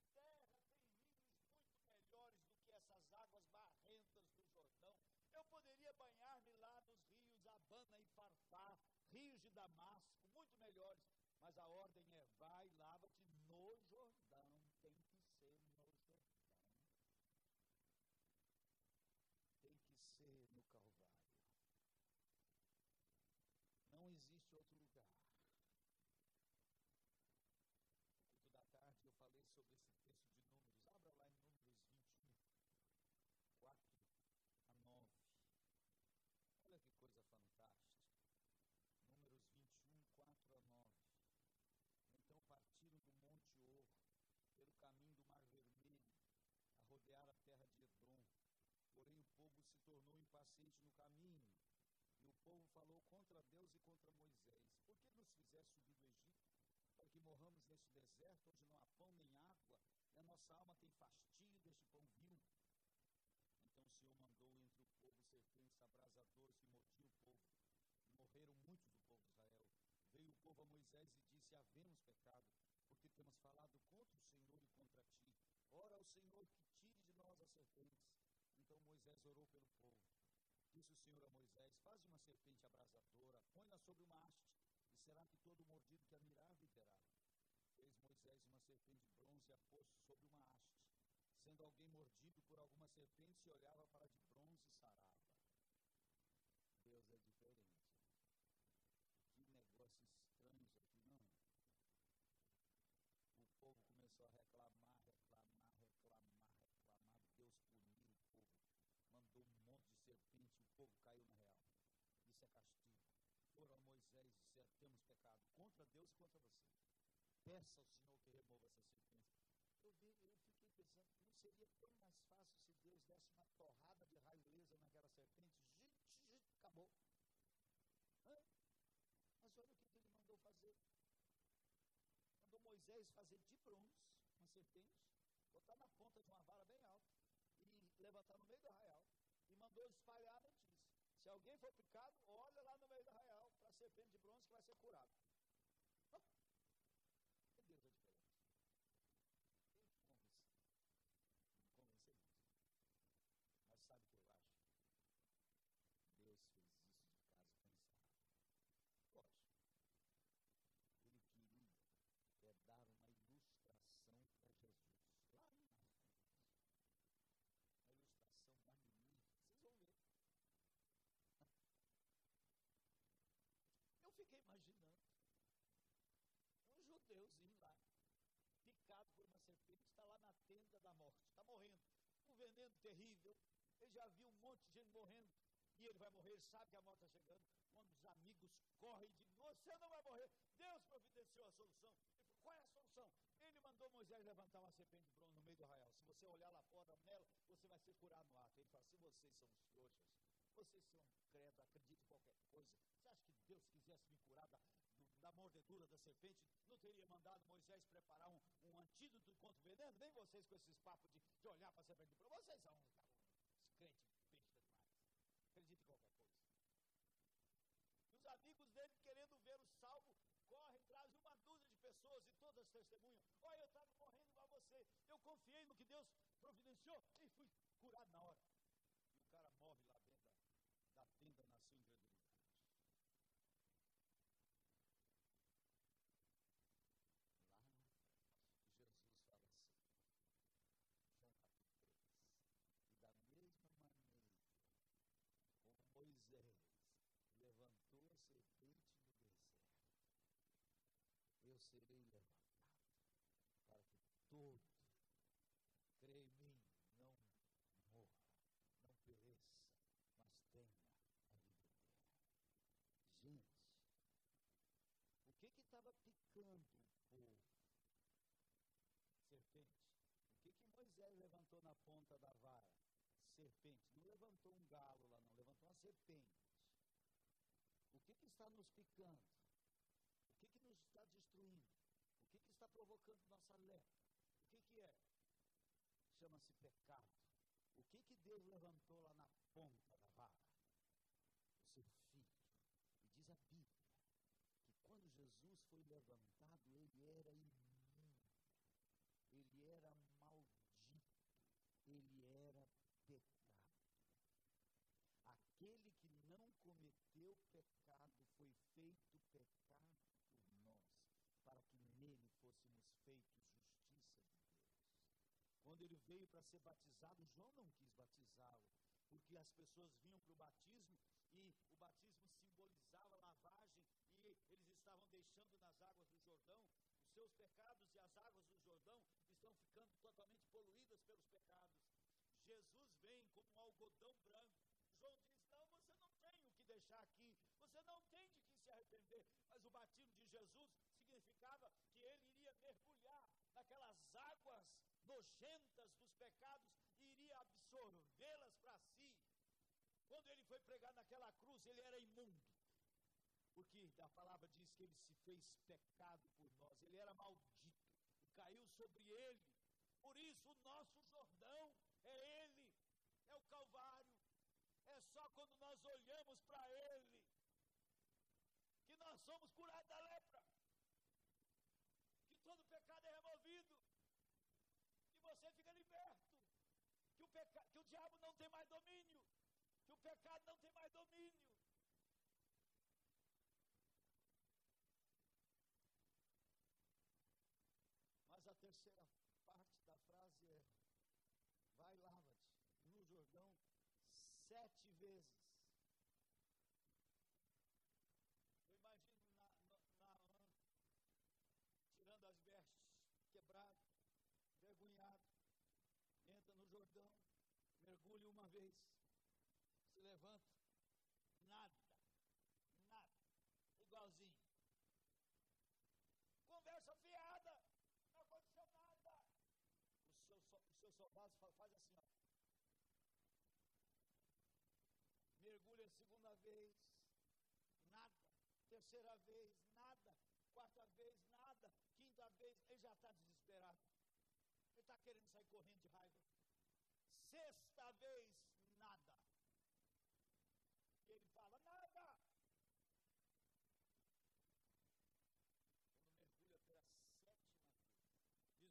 tem rios muito melhores do que essas águas barrentas do Jordão. Eu poderia banhar-me lá nos rios Abana e Farfá, rios de Damasco, muito melhores. Mas a ordem é: vai, lava-te no Jordão. Tem que ser no Jordão. Tem que ser no Calvário. Não existe outro lugar. No culto da tarde eu falei sobre esse texto de Números. Abra lá em Números 21, 4 a 9. Olha que coisa fantástica. Números 21, 4 a 9. Então partiram do Monte Or, pelo caminho do Mar Vermelho, a rodear a terra de Edom. Porém o povo se tornou impaciente no caminho. E o povo falou contra Deus e contra Moisés: Por que nos fizeste subir do Egito? Para que morramos neste deserto, onde não há pão nem água, e a nossa alma tem fastídio deste pão vil. Então o Senhor mandou entre o povo serpentes abrasadoras que mordiam o povo. Morreram muitos do povo de Israel. Veio o povo a Moisés e disse: Havemos pecado, porque temos falado contra o Senhor e contra ti. Ora ao Senhor que tire de nós as serpentes. Então Moisés orou pelo povo. Disse o Senhor a Moisés: Faz uma serpente abrasadora, põe-na sobre uma haste, e será que todo mordido que a mirar viverá. Fez Moisés uma serpente de bronze e a pôs sobre uma haste. Sendo alguém mordido por alguma serpente, se olhava para de bronze e sarava. Deus é diferente. Que negócio estranho isso aqui, não? O povo começou a reclamar, reclamar, reclamar, reclamar. Deus puniu o povo. Mandou um monte de serpente, o povo caiu na real. Isso é castigo. Foram Moisés e disseram: temos pecado contra Deus e contra você. Peça ao Senhor que remova essa serpente. Eu, vi, eu fiquei pensando, não seria tão mais fácil se Deus desse uma torrada de raio laser naquela serpente? Gente, gente, acabou. Hã? Mas olha o que, ele mandou fazer. Mandou Moisés fazer de bronze uma serpente, botar na ponta de uma vara bem alta e levantar no meio do arraial. E mandou espalhar notícia. Se alguém for picado, olha lá no meio do arraial para a serpente de bronze que vai ser curado. Ah, que Deus é diferente. Tem que convencer. Me convencer muito. Mas sabe o que eu acho? Deus fez isso de caso pensado. Lógico. Ele queria é dar uma ilustração para Jesus. Lá na frente. Uma ilustração magnífica. Vocês vão ver. Eu fiquei imaginando um judeuzinho lá, picado por uma serpente, está lá na tenda da morte, está morrendo, um veneno terrível. Ele já viu um monte de gente morrendo e ele vai morrer, ele sabe que a morte está chegando. Quando os amigos correm e dizem: Você não vai morrer, Deus providenciou a solução. Falou: Qual é a solução? Ele mandou Moisés levantar uma serpente de bronze no meio do arraial. Se você olhar lá fora nela, você vai ser curado no ato. Ele fala: Se vocês são os trouxas, vocês são credo, acreditam em qualquer coisa. Você acha que Deus quisesse me curar da, da mordedura da serpente? Não teria mandado Moisés preparar um, um antídoto contra o veneno? Nem vocês com esses papos de, de olhar para a serpente bronze. Vocês são uns crentes besta demais. Acredita em qualquer coisa. E os amigos dele, querendo ver o salvo, correm, trazem uma dúzia de pessoas e todas testemunham. Olha, eu estava morrendo igual a você. Eu confiei no que Deus providenciou e fui curado na hora. E o cara morre lá dentro da, da tenda na sua incredulidade. Lá na frente, Jesus fala assim, João capítulo 3, e da mesma maneira como Moisés levantou a serpente no deserto, eu serei levantado, para que todo crê em mim não morra, não pereça, mas tenha a vida eterna. Gente, o que que estava picando o povo? Serpente. O que que Moisés levantou na ponta da vara? Serpente. Não levantou um galo lá, não, levantou uma serpente. O que que está nos picando? O que que nos está destruindo? O que que está provocando nossa lepra? O que que é? Chama-se pecado. O que que Deus levantou lá na ponta da vara? O seu filho. E diz a Bíblia que quando Jesus foi levantado, ele era imundo, ele era maldito, ele era pecado. Aquele que não cometeu pecado foi feito pecado por nós. fôssemos feitos justiça de Deus. Quando ele veio para ser batizado, João não quis batizá-lo, porque as pessoas vinham para o batismo e o batismo simbolizava lavagem e eles estavam deixando nas águas do Jordão os seus pecados e as águas do Jordão estão ficando totalmente poluídas pelos pecados. Jesus vem como um algodão branco. João diz: Não, você não tem o que deixar aqui, você não tem de que se arrepender. Mas o batismo de Jesus significava que ele iria mergulhar naquelas águas nojentas dos pecados e iria absorvê-las para si. Quando ele foi pregar naquela cruz, ele era imundo. Porque a palavra diz que ele se fez pecado por nós, ele era maldito, caiu sobre ele. Por isso, o nosso Jordão é ele, é o Calvário. É só quando nós olhamos para ele somos curados da lepra, que todo pecado é removido. E você fica liberto, que o, peca... que o diabo não tem mais domínio, que o pecado não tem mais domínio. Mas a terceira parte da frase é: vai lava-te no Jordão sete vezes. Eu imagino na, na, na tirando as vestes, quebrado, vergonhado, Jordão, mergulha uma vez, se levanta, nada, nada, igualzinho. Conversa fiada, não aconteceu nada. Os seus, os seus soldados fazem assim, ó. Mergulha a segunda vez, nada. Terceira vez, nada. Quarta vez, nada. Quinta vez, ele já está desesperado. Ele está querendo sair correndo de raiva. Sexta vez, nada. E ele fala, nada. Quando mergulha pela sétima vez, diz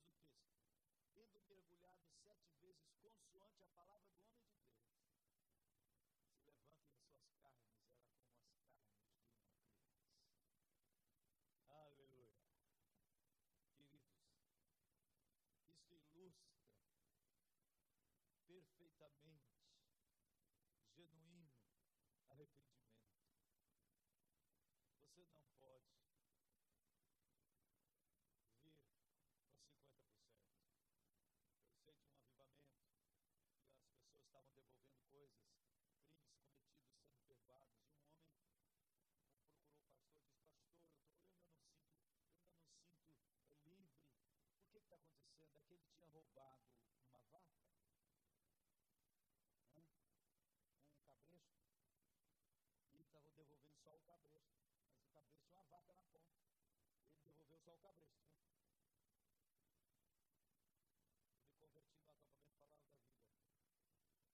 o texto, tendo mergulhado sete vezes consoante a palavra do homem de Deus, se levantem as suas carnes, era como as carnes de uma criança. Aleluia. Queridos, isso ilustra perfeitamente, genuíno arrependimento. Você não pode vir com 50%. Eu sei de um avivamento e as pessoas estavam devolvendo coisas, crimes cometidos sendo perdoados, e um homem procurou o pastor e disse, pastor, eu, tô, eu ainda não sinto, eu ainda não sinto é, livre. O que está acontecendo? É que ele tinha roubado uma vaca, né? um cabresto, e estava devolvendo só o cabresto. Mas o cabresto tinha uma vaca na ponta. Ele devolveu só o cabresto. Né? Me converti no acampamento Palavra da Vida.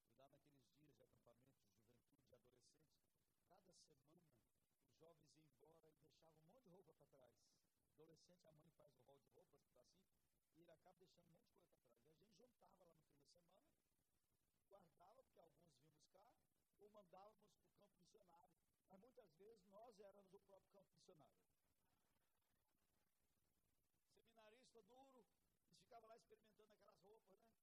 E lá naqueles dias de acampamento, de juventude, de adolescente, cada semana os jovens iam embora e deixavam um monte de roupa para trás. Adolescente, a mãe faz o rol de roupas para si, e ele acaba deixando um monte de coisa para trás. E a gente juntava lá no fim da semana, guardava, porque alguns vinham buscar, ou mandávamos para o campo missionário. Mas muitas vezes nós éramos o próprio campo missionário. Seminarista duro, e ficava lá experimentando aquelas roupas, né?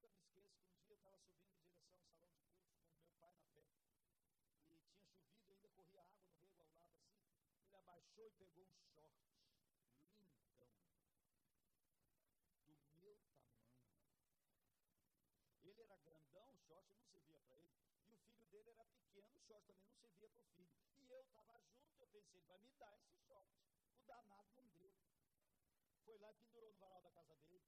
Eu nunca me esqueço que um dia eu estava subindo em direção ao salão de curso com meu pai na pé. E tinha chovido, ainda corria água no rego ao lado assim. Abaixou e pegou um short lindão, do meu tamanho. Ele era grandão, o short não servia para ele. E o filho dele era pequeno, o short também não servia para o filho. E eu estava junto, eu pensei, ele vai me dar esse short. O danado não deu. Foi lá e pendurou no varal da casa dele.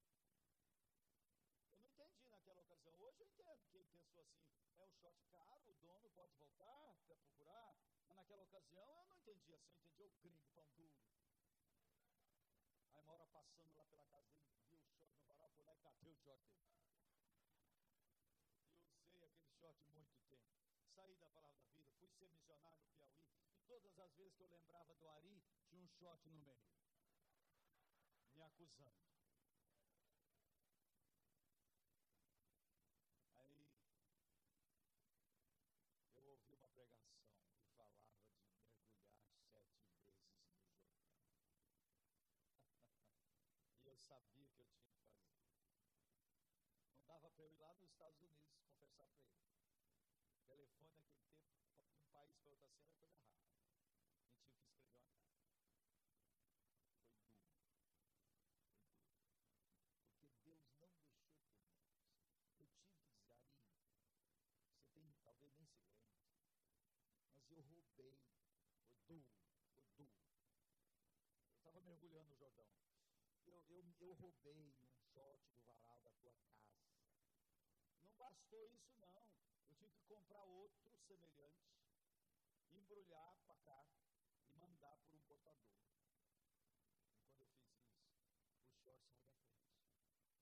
Eu não entendi naquela ocasião. Hoje eu entendo que ele pensou assim: é um short caro, o dono pode voltar para procurar. Mas naquela ocasião eu não entendi assim, eu entendi o gringo, pão duro. Aí uma hora passando lá pela casa dele, viu o short no varal, foi lá e catei o short dele. E usei aquele short muito tempo. Saí da palavra da vida, fui ser missionário no Piauí, e todas as vezes que eu lembrava do Ari, tinha um short no meio. Me acusando. Aí eu ouvi uma pregação que falava de mergulhar sete vezes no Jordão. Para eu ir lá nos Estados Unidos conversar para ele. Telefone naquele tempo, de um país para outra cena, é coisa rara. A gente tinha que escrever uma carta. Foi duro. Foi duro. Porque Deus não deixou por menos. Eu tive que dizer, Ari, você tem, talvez nem se lembre, mas eu roubei. Foi duro, foi duro. Eu estava mergulhando no Jordão. Eu, eu, eu roubei um short do varal da tua casa. Bastou isso, não. Eu tinha que comprar outro semelhante, embrulhar para cá e mandar por um portador. E quando eu fiz isso, o short saiu da frente.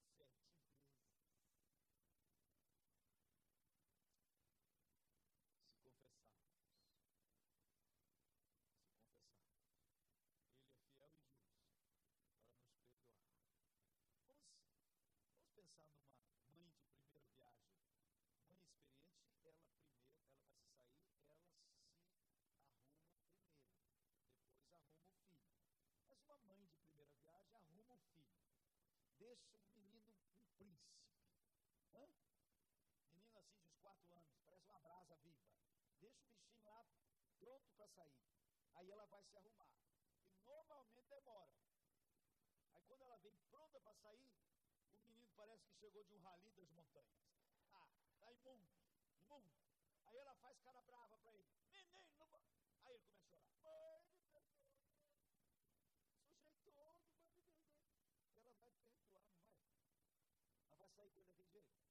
Sete vezes. Se confessarmos, se confessarmos, Ele é fiel e justo para nos perdoar. Vamos, vamos pensar numa mãe de primeira viagem. Mãe experiente, ela primeiro, ela vai se sair, ela se arruma primeiro, depois arruma o filho. Mas uma mãe de primeira viagem arruma o filho. Deixa o menino um príncipe. Hã? Menino assim de uns quatro anos, parece uma brasa viva. Deixa o bichinho lá pronto para sair. Aí ela vai se arrumar. E normalmente demora. Aí quando ela vem pronta para sair, o menino parece que chegou de um rali das montanhas. Ah, tá imundo, imundo. Aí ela faz cara brava para ele. Menino, não... aí ele começa a chorar. Mãe, me perdoa. Sujeitou, não vai me perdoar. Ela vai perdoar, não vai? Ela vai sair com ele daquele jeito.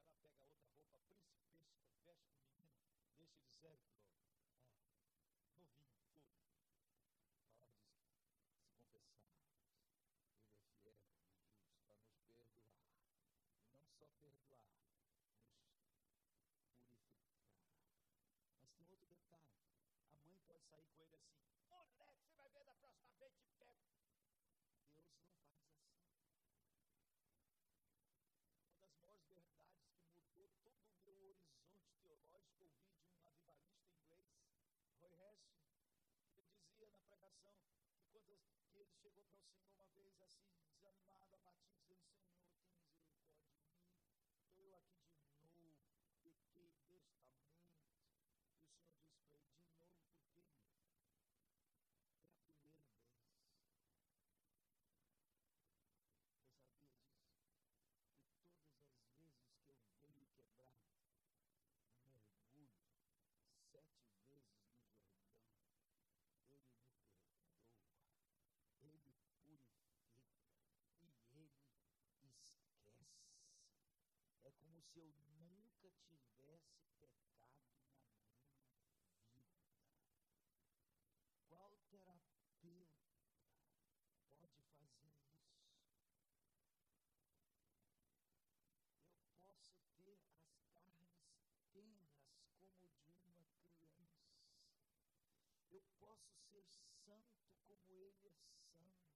Vai tirar aquela roupa vai botar debaixo do, do, do chuveiro, dar aquele banho. Né? Aí vai lá, pega outra roupa principesca, veste o menino, deixa ele zero quilômetro. É, novinho, tudo. A palavra diz que se confessarmos, Ele é fiel e justo para nos perdoar. E não só perdoar, nos purificar. Mas tem outro detalhe. A mãe pode sair com ele assim, moleque, você vai ver da próxima vez te pego. Deus não faz assim das maiores verdades que mudou todo o meu horizonte teológico, ouvi de um avivalista inglês, Roy Hess, ele dizia na pregação que quando que ele chegou para o Senhor uma vez assim, desanimado, abatido, dizendo, Senhor, tem misericórdia de mim, estou eu aqui de novo, pequei bestamente. E o Senhor disse para ele, de novo, por quê, meu? É a primeira vez. Você sabia disso? que todas as vezes que eu venho quebrar um mergulho, sete vezes no Jordão, Ele me perdoa, Ele purifica e Ele esquece. É como se eu nunca tivesse pecado na minha vida. Qual terapeuta pode fazer isso? eu posso ter as carnes tenras como de uma criança. Eu posso ser santo como ele é santo, aqui e agora. Hoje, você pode voltar para casa com as carnes tenras como de uma criança.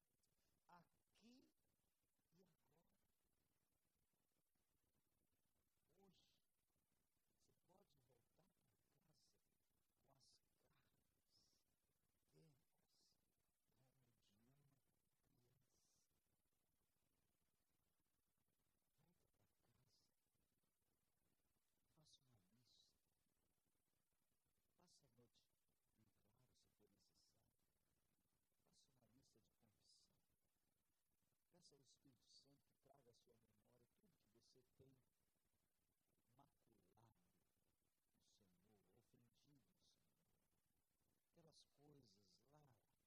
Volta para casa. Faça uma lista. Passe a noite em claro, se for necessário. Faça uma lista de confissão. Peça ao Espírito Santo que traga à sua memória tudo que você tem maculado no Senhor, ofendido no Senhor. Aquelas coisas lá. Escreva.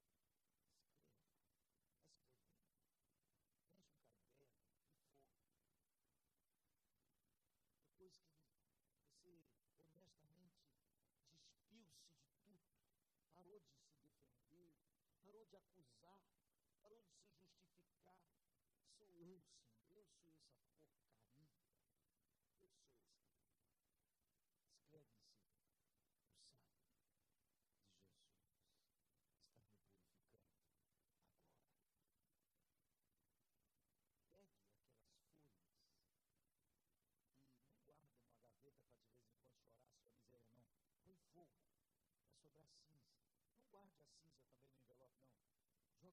Vai escrevendo. Enche um caderno, que for. Depois que você honestamente despiu-se de tudo, parou de se defender, acusar, parou de se justificar. Sou eu, Senhor,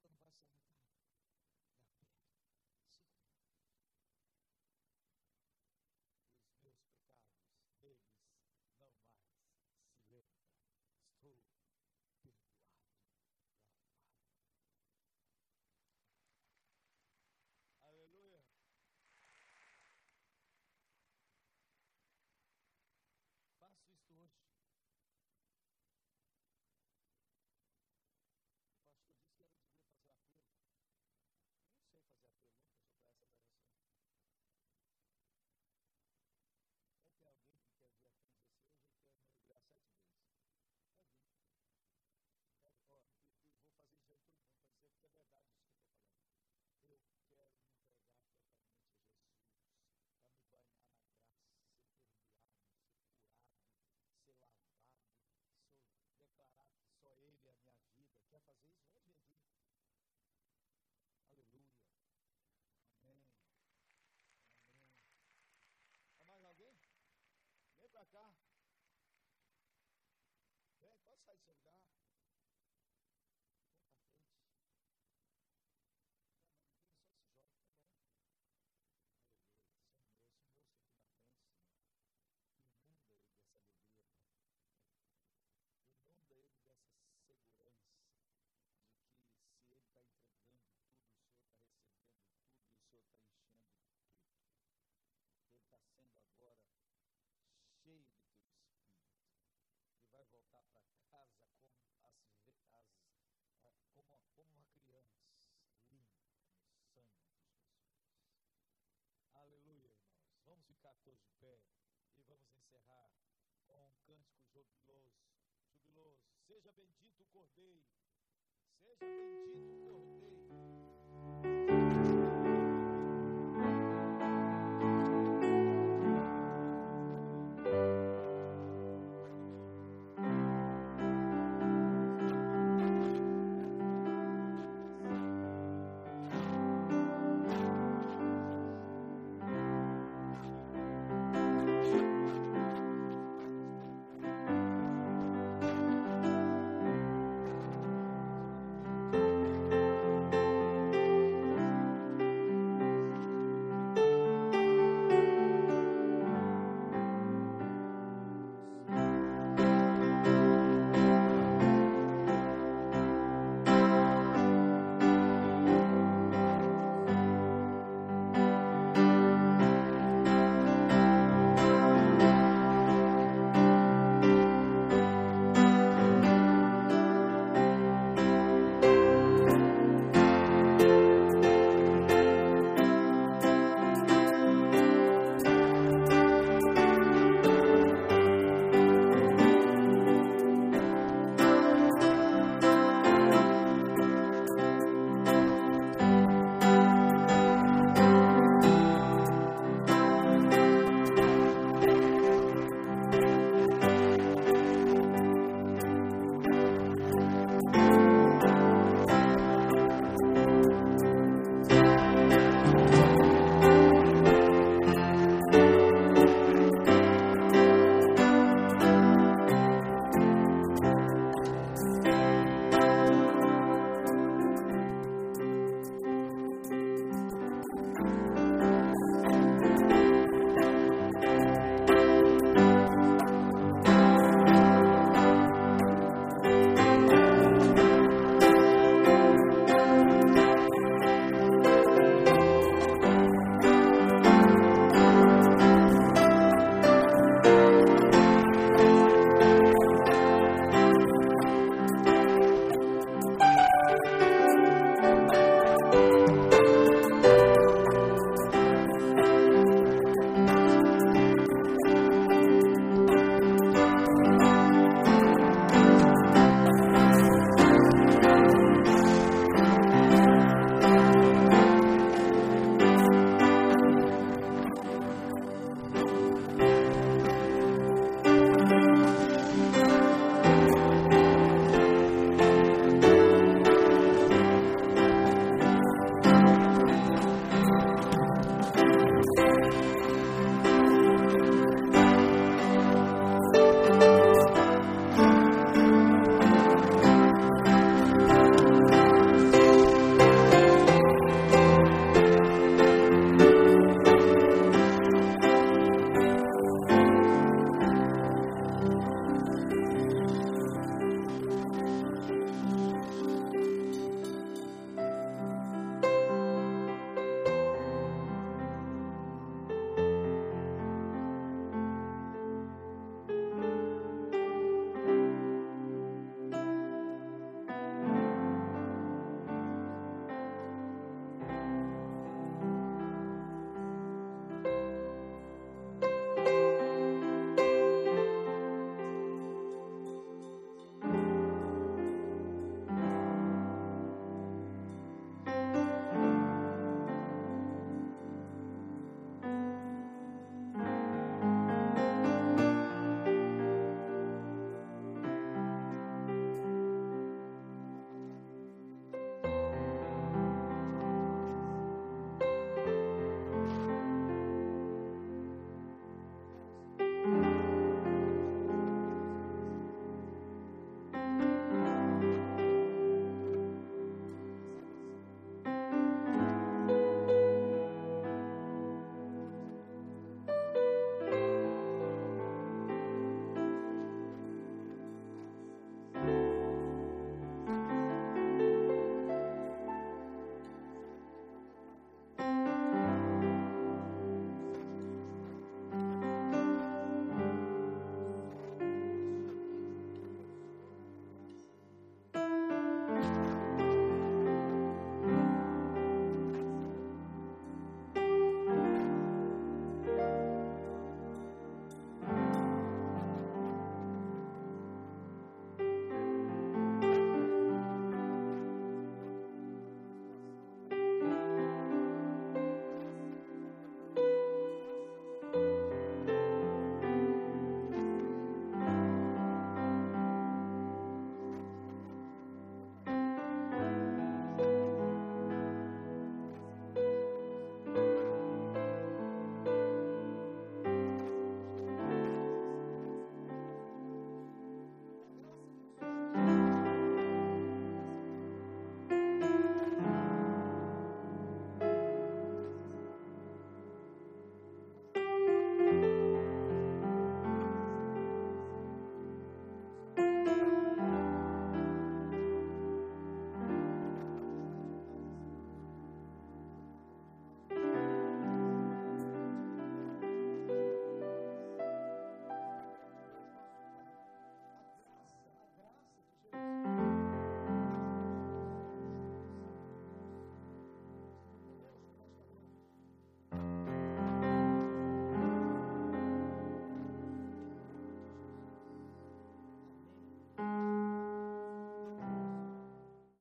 of us in todos de pé e vamos encerrar com um cântico jubiloso. Jubiloso. Seja bendito o Cordeiro. Seja bendito o Cordeiro.